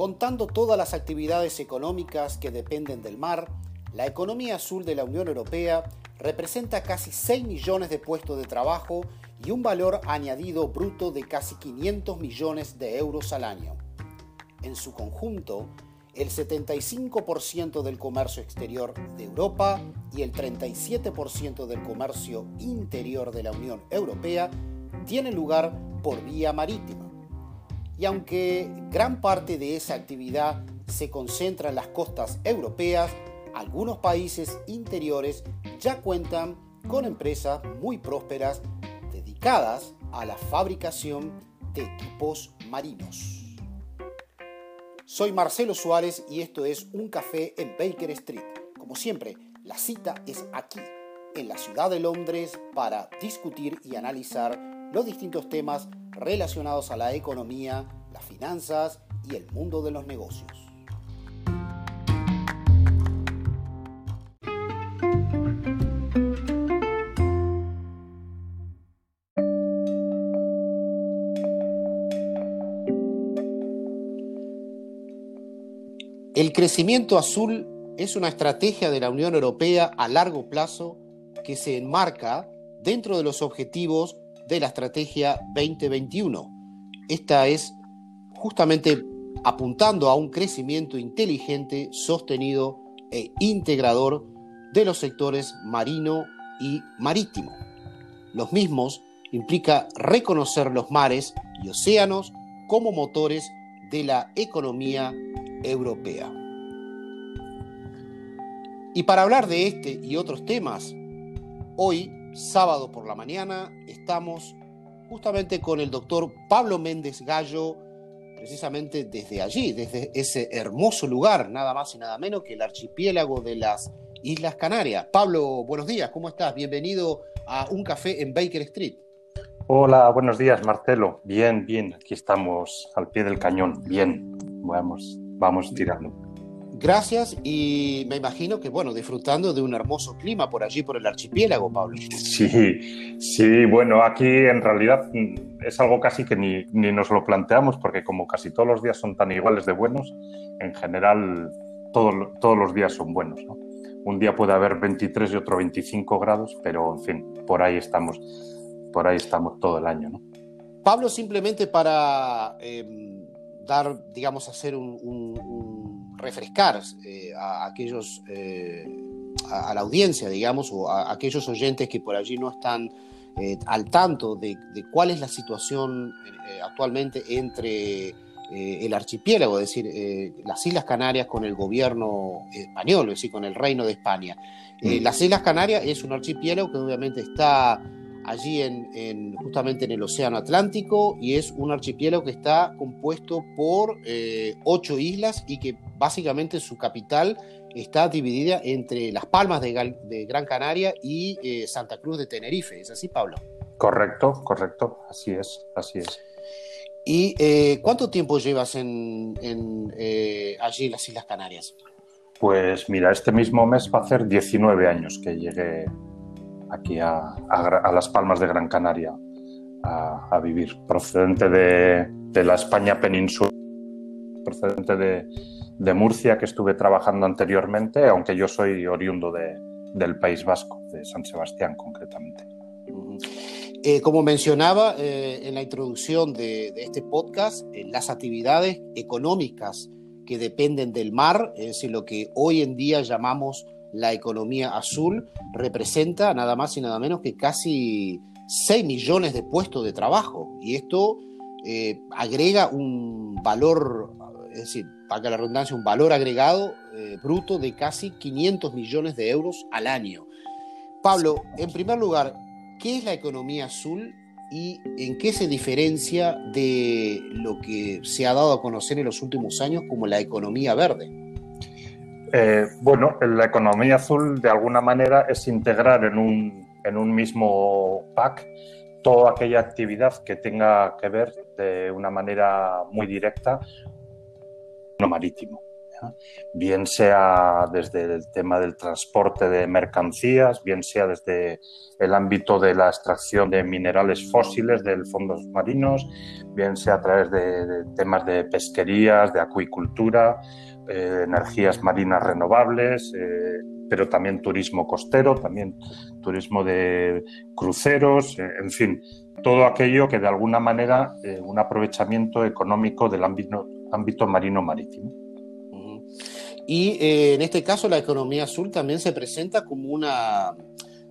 Contando todas las actividades económicas que dependen del mar, la economía azul de la Unión Europea representa casi 6 millones de puestos de trabajo y un valor añadido bruto de casi 500 millones de euros al año. En su conjunto, el 75% del comercio exterior de Europa y el 37% del comercio interior de la Unión Europea tienen lugar por vía marítima. Y aunque gran parte de esa actividad se concentra en las costas europeas, algunos países interiores ya cuentan con empresas muy prósperas dedicadas a la fabricación de equipos marinos. Soy Marcelo Suárez y esto es Un Café en Baker Street. Como siempre, la cita es aquí, en la ciudad de Londres, para discutir y analizar los distintos temas relacionados a la economía, las finanzas y el mundo de los negocios. El crecimiento azul es una estrategia de la Unión Europea a largo plazo que se enmarca dentro de los objetivos de la Estrategia 2021. Esta es justamente apuntando a un crecimiento inteligente, sostenido e integrador de los sectores marino y marítimo. Los mismos implica reconocer los mares y océanos como motores de la economía europea. Y para hablar de este y otros temas, hoy, sábado por la mañana, estamos justamente con el doctor Pablo Méndez Gallo, precisamente desde allí, desde ese hermoso lugar, nada más y nada menos que el archipiélago de las Islas Canarias. Pablo, buenos días, ¿cómo estás? Bienvenido a Un Café en Baker Street. Hola, buenos días, Marcelo. Bien, bien, aquí estamos al pie del cañón. Bien, vamos, vamos tirando. Gracias y me imagino que, bueno, disfrutando de un hermoso clima por allí, por el archipiélago, Pablo. Sí, sí, bueno, aquí en realidad mm, es algo casi que ni, ni nos lo planteamos porque como casi todos los días son tan iguales de buenos, en general todos los días son buenos. ¿no? Un día puede haber 23 y otro 25 grados, pero en fin, por ahí estamos, por ahí estamos todo el año. ¿no? Pablo, simplemente para... Eh, dar, digamos, hacer un, refrescar eh, a aquellos, eh, a, la audiencia, digamos, o a, aquellos oyentes que por allí no están eh, al tanto de, cuál es la situación actualmente entre el archipiélago, es decir, las Islas Canarias con el gobierno español, es decir, con el Reino de España. Mm. las Islas Canarias es un archipiélago que obviamente está allí en, justamente en el Océano Atlántico y es un archipiélago que está compuesto por eh, ocho islas y que básicamente su capital está dividida entre Las Palmas de, Gran Canaria y eh, Santa Cruz de Tenerife. ¿Es así, Pablo? Correcto, correcto, así es, así es. ¿Y eh, cuánto tiempo llevas en, allí en las Islas Canarias? Pues mira, este mismo mes va a hacer 19 años que llegué aquí a, Las Palmas de Gran Canaria a, vivir, procedente de, la España peninsular, procedente de, Murcia, que estuve trabajando anteriormente, aunque yo soy oriundo del País Vasco, de San Sebastián concretamente. Eh, como mencionaba eh, en la introducción de, este podcast, eh, las actividades económicas que dependen del mar, es lo que hoy en día llamamos la economía azul representa nada más y nada menos que casi 6 millones de puestos de trabajo. Y esto eh, agrega un valor, es decir, para la redundancia, un valor agregado eh, bruto de casi 500 millones de euros al año. Pablo, en primer lugar, ¿qué es la economía azul y en qué se diferencia de lo que se ha dado a conocer en los últimos años como la economía verde? Eh, bueno, la economía azul de alguna manera es integrar en un, en un mismo pack toda aquella actividad que tenga que ver de una manera muy directa lo marítimo. bien sea desde el tema del transporte de mercancías, bien sea desde el ámbito de la extracción de minerales fósiles de fondos marinos, bien sea a través de, temas de pesquerías, de acuicultura, eh, energías marinas renovables, eh, pero también turismo costero, también turismo de cruceros, eh, en fin, todo aquello que de alguna manera un aprovechamiento económico del ámbito, ámbito marino marítimo. Y en este caso la economía azul también se presenta como una,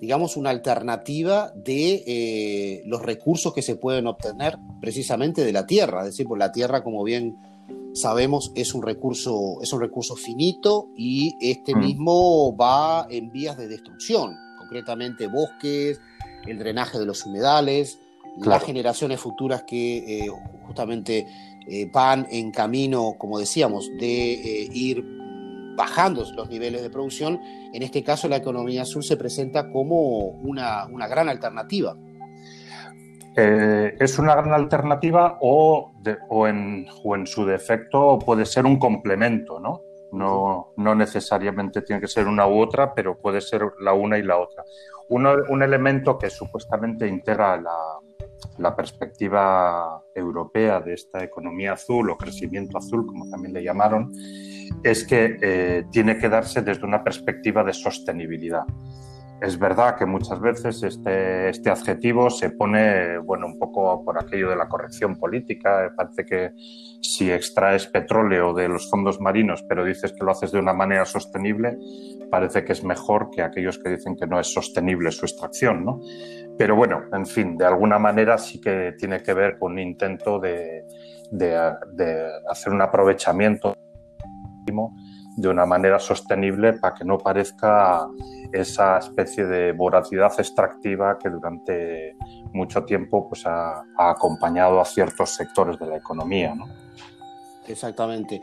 digamos, una alternativa de los recursos que se pueden obtener precisamente de la tierra. Es decir, por la tierra, como bien sabemos, es un recurso, es un recurso finito y este mm. mismo va en vías de destrucción, concretamente bosques, el drenaje de los humedales, las generaciones futuras que eh, justamente van en camino, como decíamos, de ir bajando los niveles de producción, en este caso la economía azul se presenta como una, gran alternativa. Eh, es una gran alternativa o, o, en, su defecto puede ser un complemento, ¿no? No, no necesariamente tiene que ser una u otra, pero puede ser la una y la otra. un elemento que supuestamente integra la, la perspectiva europea de esta economía azul o crecimiento azul, como también le llamaron, es que eh, tiene que darse desde una perspectiva de sostenibilidad. Es verdad que muchas veces este, este, adjetivo se pone, bueno, un poco por aquello de la corrección política. Parece que si extraes petróleo de los fondos marinos, pero dices que lo haces de una manera sostenible, parece que es mejor que aquellos que dicen que no es sostenible su extracción, ¿no? Pero bueno, en fin, de alguna manera sí que tiene que ver con un intento de, hacer un aprovechamiento de una manera sostenible para que no parezca esa especie de voracidad extractiva que durante mucho tiempo pues, ha, acompañado a ciertos sectores de la economía. Exactamente.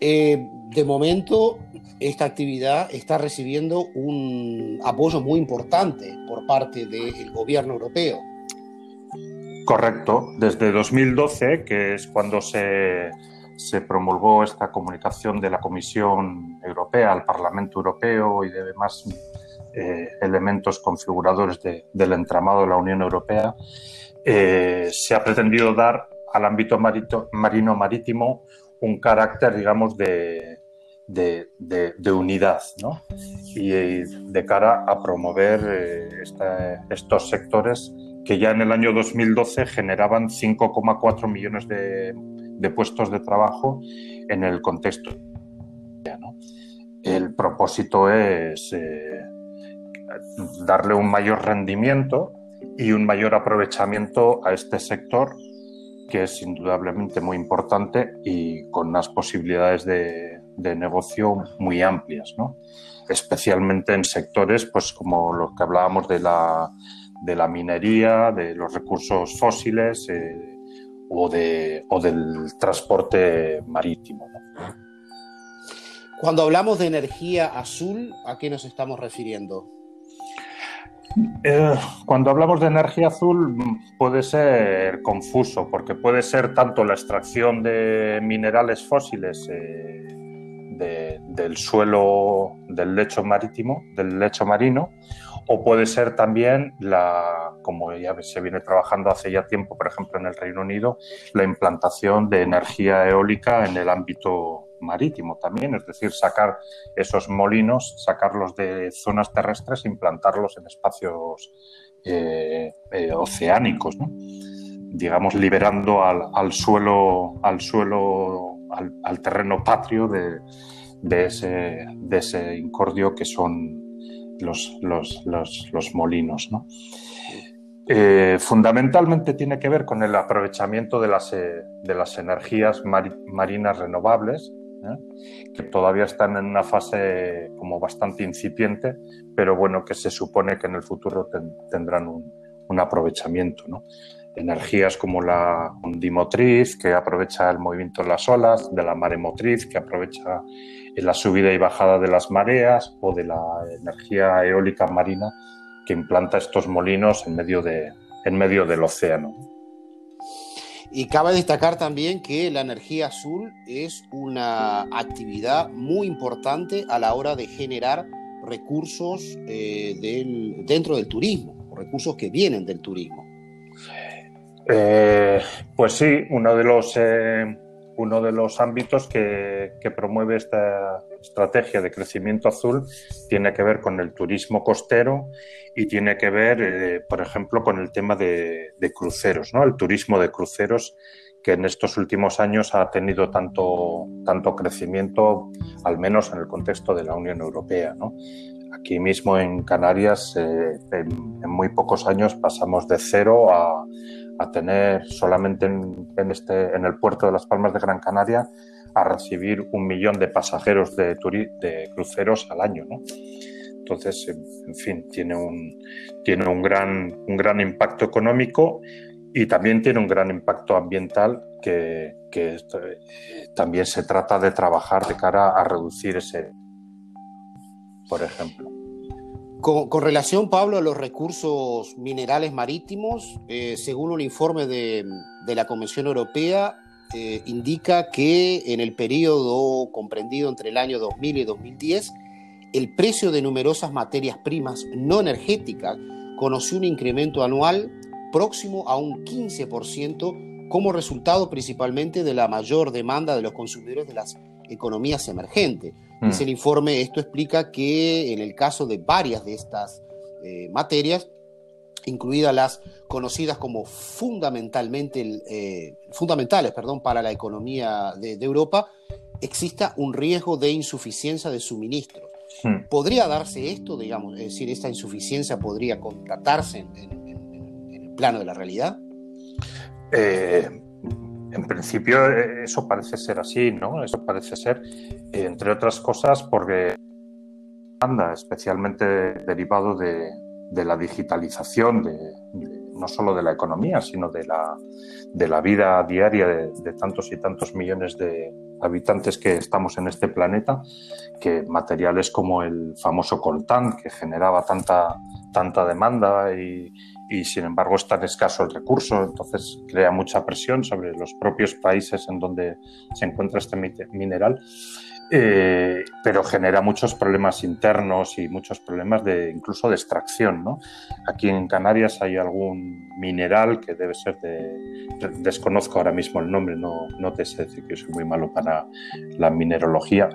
Eh, de momento, esta actividad está recibiendo un apoyo muy importante por parte del gobierno europeo. Correcto. Desde 2012, que es cuando se, promulgó esta comunicación de la Comisión Europea al Parlamento Europeo y de demás eh, elementos configuradores del entramado de la Unión Europea, eh, se ha pretendido dar al ámbito marino marítimo un carácter, digamos, de, de, unidad, ¿no? Y de cara a promover eh, estos sectores que ya en el año 2012 generaban 5,4 millones de, puestos de trabajo en el contexto. El propósito es eh, darle un mayor rendimiento y un mayor aprovechamiento a este sector que es indudablemente muy importante y con unas posibilidades de, negocio muy amplias, ¿no? especialmente en sectores pues, como los que hablábamos de la, de la minería, de los recursos fósiles eh, o, de, o, del transporte marítimo. Cuando hablamos de energía azul, ¿a qué nos estamos refiriendo? Eh, cuando hablamos de energía azul puede ser confuso, porque puede ser tanto la extracción de minerales fósiles eh, del suelo del lecho marítimo, del lecho marino, o puede ser también la, como ya se viene trabajando hace ya tiempo, por ejemplo en el Reino Unido, la implantación de energía eólica en el ámbito marítimo también, es decir, sacar esos molinos, sacarlos de zonas terrestres e implantarlos en espacios eh, eh, oceánicos, digamos, liberando al, suelo, al suelo, al, terreno patrio de, ese, de ese incordio que son los, los, molinos. Eh, fundamentalmente tiene que ver con el aprovechamiento de las, de las energías marinas renovables, ¿eh? que todavía están en una fase como bastante incipiente, pero bueno, que se supone que en el futuro tendrán un, aprovechamiento. Energías como la ondimotriz, que aprovecha el movimiento de las olas, de la maremotriz, que aprovecha la subida y bajada de las mareas, o de la energía eólica marina, que implanta estos molinos en medio, de, en medio del océano. Y cabe destacar también que la energía azul es una actividad muy importante a la hora de generar recursos eh, dentro del turismo, recursos que vienen del turismo. Eh, pues sí, uno de los, eh, uno de los ámbitos que, promueve esta estrategia de crecimiento azul tiene que ver con el turismo costero y tiene que ver, por ejemplo, con el tema de, cruceros, ¿no? el turismo de cruceros que en estos últimos años ha tenido tanto, tanto crecimiento, al menos en el contexto de la Unión Europea. Aquí mismo en Canarias, eh, en, muy pocos años pasamos de cero a, a tener solamente en, este, en el puerto de Las Palmas de Gran Canaria a recibir un millón de pasajeros de, cruceros al año. Entonces, en fin, tiene un, tiene un, gran, un gran impacto económico y también tiene un gran impacto ambiental que, que también se trata de trabajar de cara a reducir ese, por ejemplo. Con, relación, Pablo, a los recursos minerales marítimos, eh, según un informe de, la Convención Europea, eh, indica que en el periodo comprendido entre el año 2000 y 2010, el precio de numerosas materias primas no energéticas conoció un incremento anual próximo a un 15% como resultado principalmente de la mayor demanda de los consumidores de las economías emergentes. Mm. Dice el informe, esto explica que en el caso de varias de estas eh, materias, incluidas las conocidas como fundamentalmente, eh, fundamentales perdón, para la economía de, Europa, exista un riesgo de insuficiencia de suministros. Mm. ¿Podría darse esto, digamos, es decir, esta insuficiencia podría contratarse en plano de la realidad? Eh, en principio eh, eso parece ser así, ¿no? Eso parece ser, entre otras cosas, porque anda especialmente derivado de, la digitalización, de, no solo de la economía, sino de la, de la vida diaria de, tantos y tantos millones de habitantes que estamos en este planeta, que materiales como el famoso coltán, que generaba tanta, tanta demanda y, y sin embargo es tan escaso el recurso, entonces crea mucha presión sobre los propios países en donde se encuentra este mineral, eh, pero genera muchos problemas internos y muchos problemas de incluso de extracción. ¿no? Aquí en Canarias hay algún mineral que debe ser de, desconozco ahora mismo el nombre, no, no te sé decir que soy muy malo para la minerología,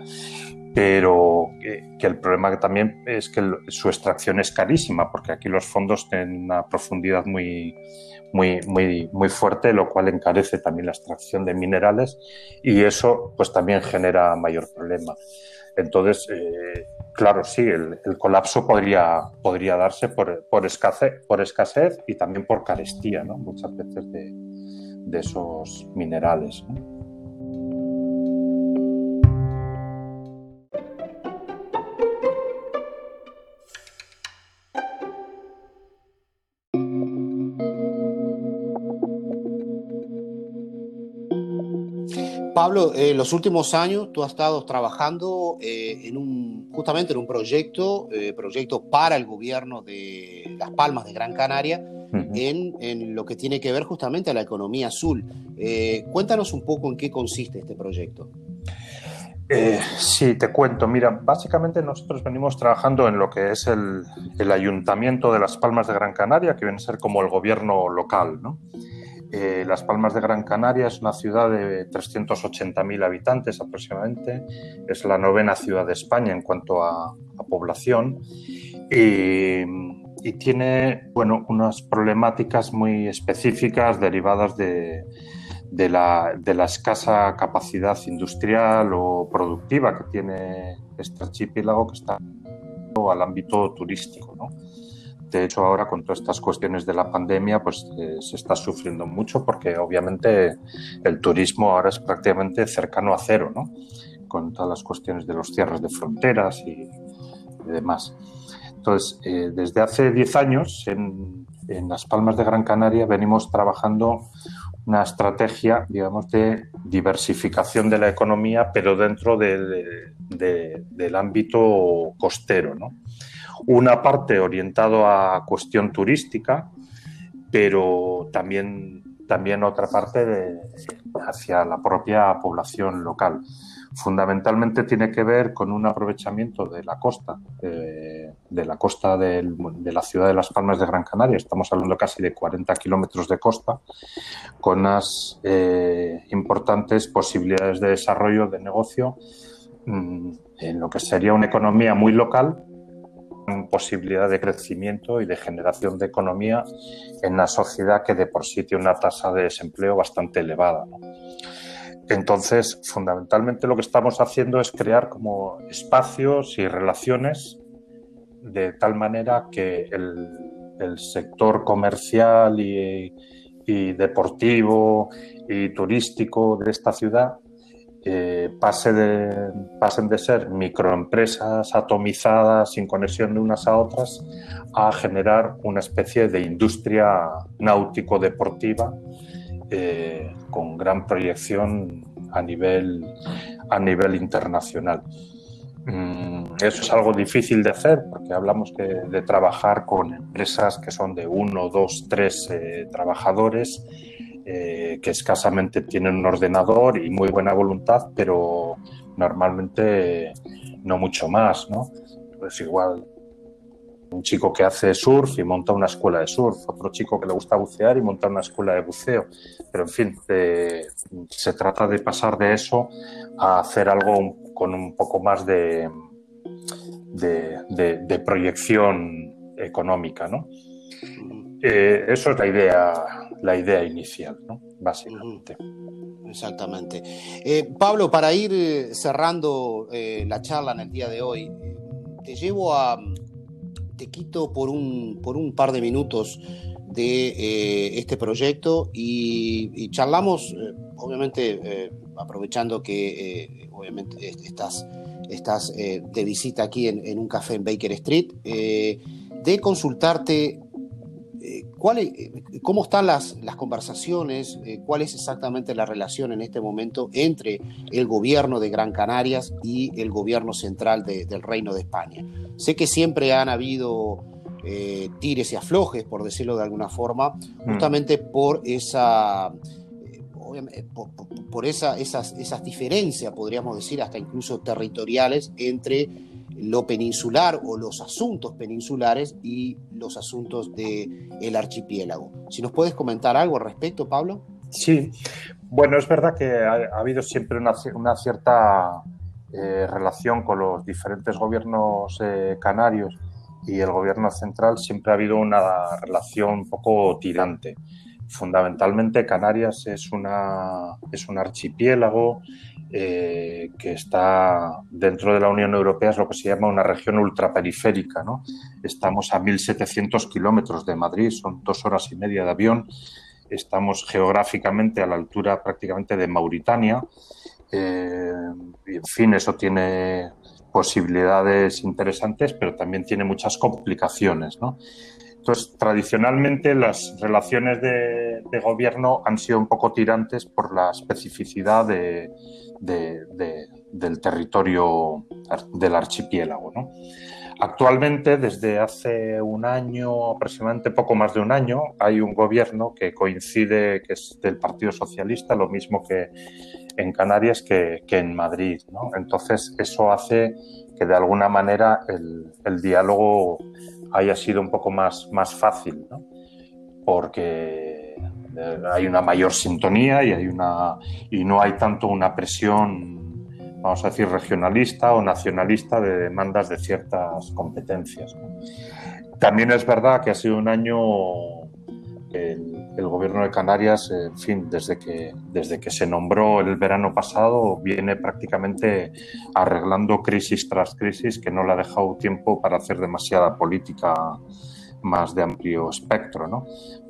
pero que, el problema también es que su extracción es carísima, porque aquí los fondos tienen una profundidad muy, muy, muy, muy fuerte, lo cual encarece también la extracción de minerales y eso pues también genera mayor problema. Entonces, eh, claro, sí, el, colapso podría, podría darse por, por, escasez, por y también por carestía, muchas veces de, de esos minerales. Pablo, en los últimos años tú has estado trabajando eh, en un, justamente en un proyecto, eh, proyecto para el gobierno de Las Palmas de Gran Canaria, en, lo que tiene que ver justamente a la economía azul. Eh, cuéntanos un poco en qué consiste este proyecto. sí, te cuento. Mira, básicamente nosotros venimos trabajando en lo que es el, el Ayuntamiento de Las Palmas de Gran Canaria, que viene a ser como el gobierno local, ¿no? Eh, Las Palmas de Gran Canaria es una ciudad de 380.000 habitantes aproximadamente, es la novena ciudad de España en cuanto a, población y, tiene bueno, unas problemáticas muy específicas derivadas de, la, escasa capacidad industrial o productiva que tiene este archipiélago que está al ámbito turístico. ¿no? De hecho, ahora con todas estas cuestiones de la pandemia, pues eh, se está sufriendo mucho porque obviamente el turismo ahora es prácticamente cercano a cero, ¿no? Con todas las cuestiones de los cierres de fronteras y, demás. Entonces, eh, desde hace 10 años en, Las Palmas de Gran Canaria venimos trabajando una estrategia, digamos, de diversificación de la economía, pero dentro del ámbito costero, ¿no? Una parte orientado a cuestión turística, pero también también otra parte hacia la propia población local. Fundamentalmente tiene que ver con un aprovechamiento de la costa, de, la costa de la ciudad de Las Palmas de Gran Canaria, estamos hablando casi de 40 kilómetros de costa, con unas eh, importantes posibilidades de desarrollo de negocio mm, en lo que sería una economía muy local, posibilidad de crecimiento y de generación de economía en una sociedad que de por sí tiene una tasa de desempleo bastante elevada. Entonces, fundamentalmente lo que estamos haciendo es crear como espacios y relaciones de tal manera que el, sector comercial y, deportivo y turístico de esta ciudad eh, pase de, pasen de ser microempresas atomizadas sin conexión de unas a otras a generar una especie de industria náutico-deportiva eh, con gran proyección a nivel, a nivel internacional. Mm, eso es algo difícil de hacer porque hablamos de trabajar con empresas que son de uno, dos, tres eh, trabajadores eh, que escasamente tienen un ordenador y muy buena voluntad, pero normalmente no mucho más, ¿no? Pues igual un chico que hace surf y monta una escuela de surf, otro chico que le gusta bucear y monta una escuela de buceo. Pero en fin, se trata de pasar de eso a hacer algo con un poco más de, de, proyección económica, ¿no? Eh, eso es la idea, la idea inicial, ¿no? Básicamente. Exactamente. Eh, Pablo, para ir eh, cerrando la charla en el día de hoy, te llevo a, te quito por un, por un par de minutos de eh, este proyecto y, charlamos, eh, obviamente eh, aprovechando que obviamente estás, estás de visita aquí en, en, un café en Baker Street, de consultarte ¿Cómo están las, las conversaciones? ¿Cuál es exactamente la relación en este momento entre el gobierno de Gran Canarias y el gobierno central del Reino de España? Sé que siempre han habido eh, tires y aflojes, por decirlo de alguna forma, mm. justamente por esa, eh, por, esa, esas, esas diferencias, podríamos decir, hasta incluso territoriales entre lo peninsular o los asuntos peninsulares y los asuntos del el archipiélago. Si nos puedes comentar algo al respecto, Pablo. Sí, bueno, es verdad que ha, habido siempre una, una cierta eh, relación con los diferentes gobiernos eh, canarios y el gobierno central, siempre ha habido una relación un poco tirante. Fundamentalmente Canarias es, una, es un archipiélago eh, que está dentro de la Unión Europea, es lo que se llama una región ultraperiférica. ¿no? Estamos a 1.700 kilómetros de Madrid, son dos horas y media de avión. Estamos geográficamente a la altura prácticamente de Mauritania eh, en fin, eso tiene posibilidades interesantes, pero también tiene muchas complicaciones. ¿no? Entonces, tradicionalmente las relaciones de, gobierno han sido un poco tirantes por la especificidad de, del territorio del archipiélago. ¿no? Actualmente, desde hace un año, aproximadamente poco más de un año, hay un gobierno que coincide, que es del Partido Socialista, lo mismo que en Canarias que, en Madrid. Entonces, eso hace que de alguna manera el, diálogo haya sido un poco más, más fácil, porque eh, hay una mayor sintonía y, hay una, y no hay tanto una presión, vamos a decir, regionalista o nacionalista de demandas de ciertas competencias. También es verdad que ha sido un año el, gobierno de Canarias, en fin, desde que, desde que se nombró el verano pasado, viene prácticamente arreglando crisis tras crisis que no le ha dejado tiempo para hacer demasiada política más de amplio espectro, ¿no?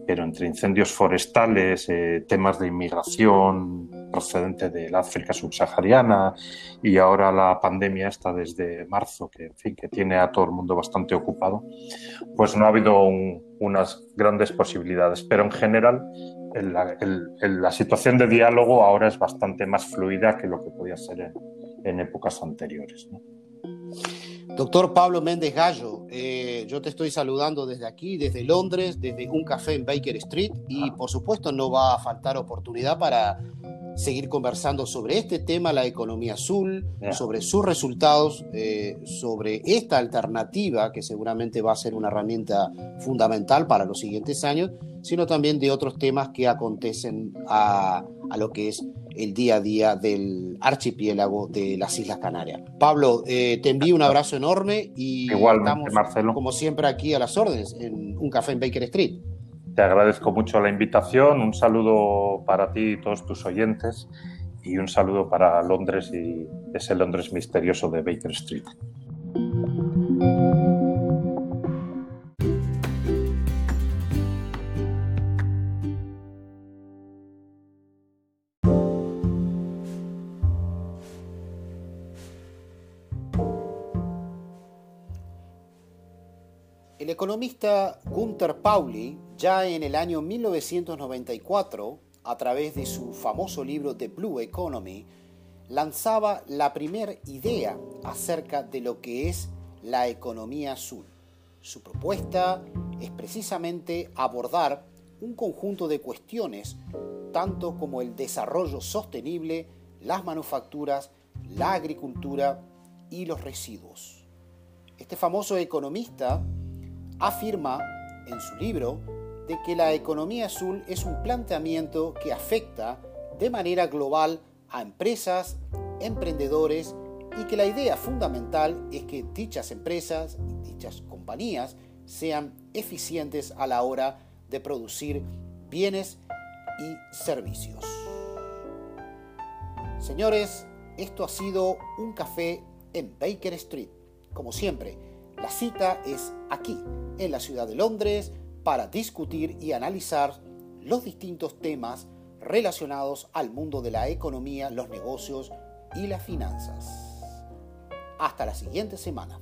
Pero entre incendios forestales, eh, temas de inmigración procedente del África subsahariana y ahora la pandemia está desde marzo, que en fin, que tiene a todo el mundo bastante ocupado, pues no ha habido unas grandes posibilidades. Pero en general, la situación de diálogo ahora es bastante más fluida que lo que podía ser en, épocas anteriores. Doctor Pablo Méndez Gallo, eh, yo te estoy saludando desde aquí, desde Londres, desde un café en Baker Street y por supuesto no va a faltar oportunidad para seguir conversando sobre este tema, la economía azul, sobre sus resultados, eh, sobre esta alternativa que seguramente va a ser una herramienta fundamental para los siguientes años, sino también de otros temas que acontecen a, a lo que es el día a día del archipiélago de las Islas Canarias. Pablo, eh, te envío un abrazo enorme y Igualmente, Marcelo. como siempre aquí a las órdenes en un café en Baker Street. Te agradezco mucho la invitación, un saludo para ti y todos tus oyentes y un saludo para Londres y ese Londres misterioso de Baker Street. El economista Gunther Pauli, ya en el año 1994, a través de su famoso libro The Blue Economy, lanzaba la primera idea acerca de lo que es la economía azul. Su propuesta es precisamente abordar un conjunto de cuestiones, tanto como el desarrollo sostenible, las manufacturas, la agricultura y los residuos. Este famoso economista afirma en su libro de que la economía azul es un planteamiento que afecta de manera global a empresas, emprendedores y que la idea fundamental es que dichas empresas y dichas compañías sean eficientes a la hora de producir bienes y servicios. Señores, esto ha sido un café en Baker Street. Como siempre, la cita es aquí, en la ciudad de Londres, para discutir y analizar los distintos temas relacionados al mundo de la economía, los negocios y las finanzas. Hasta la siguiente semana.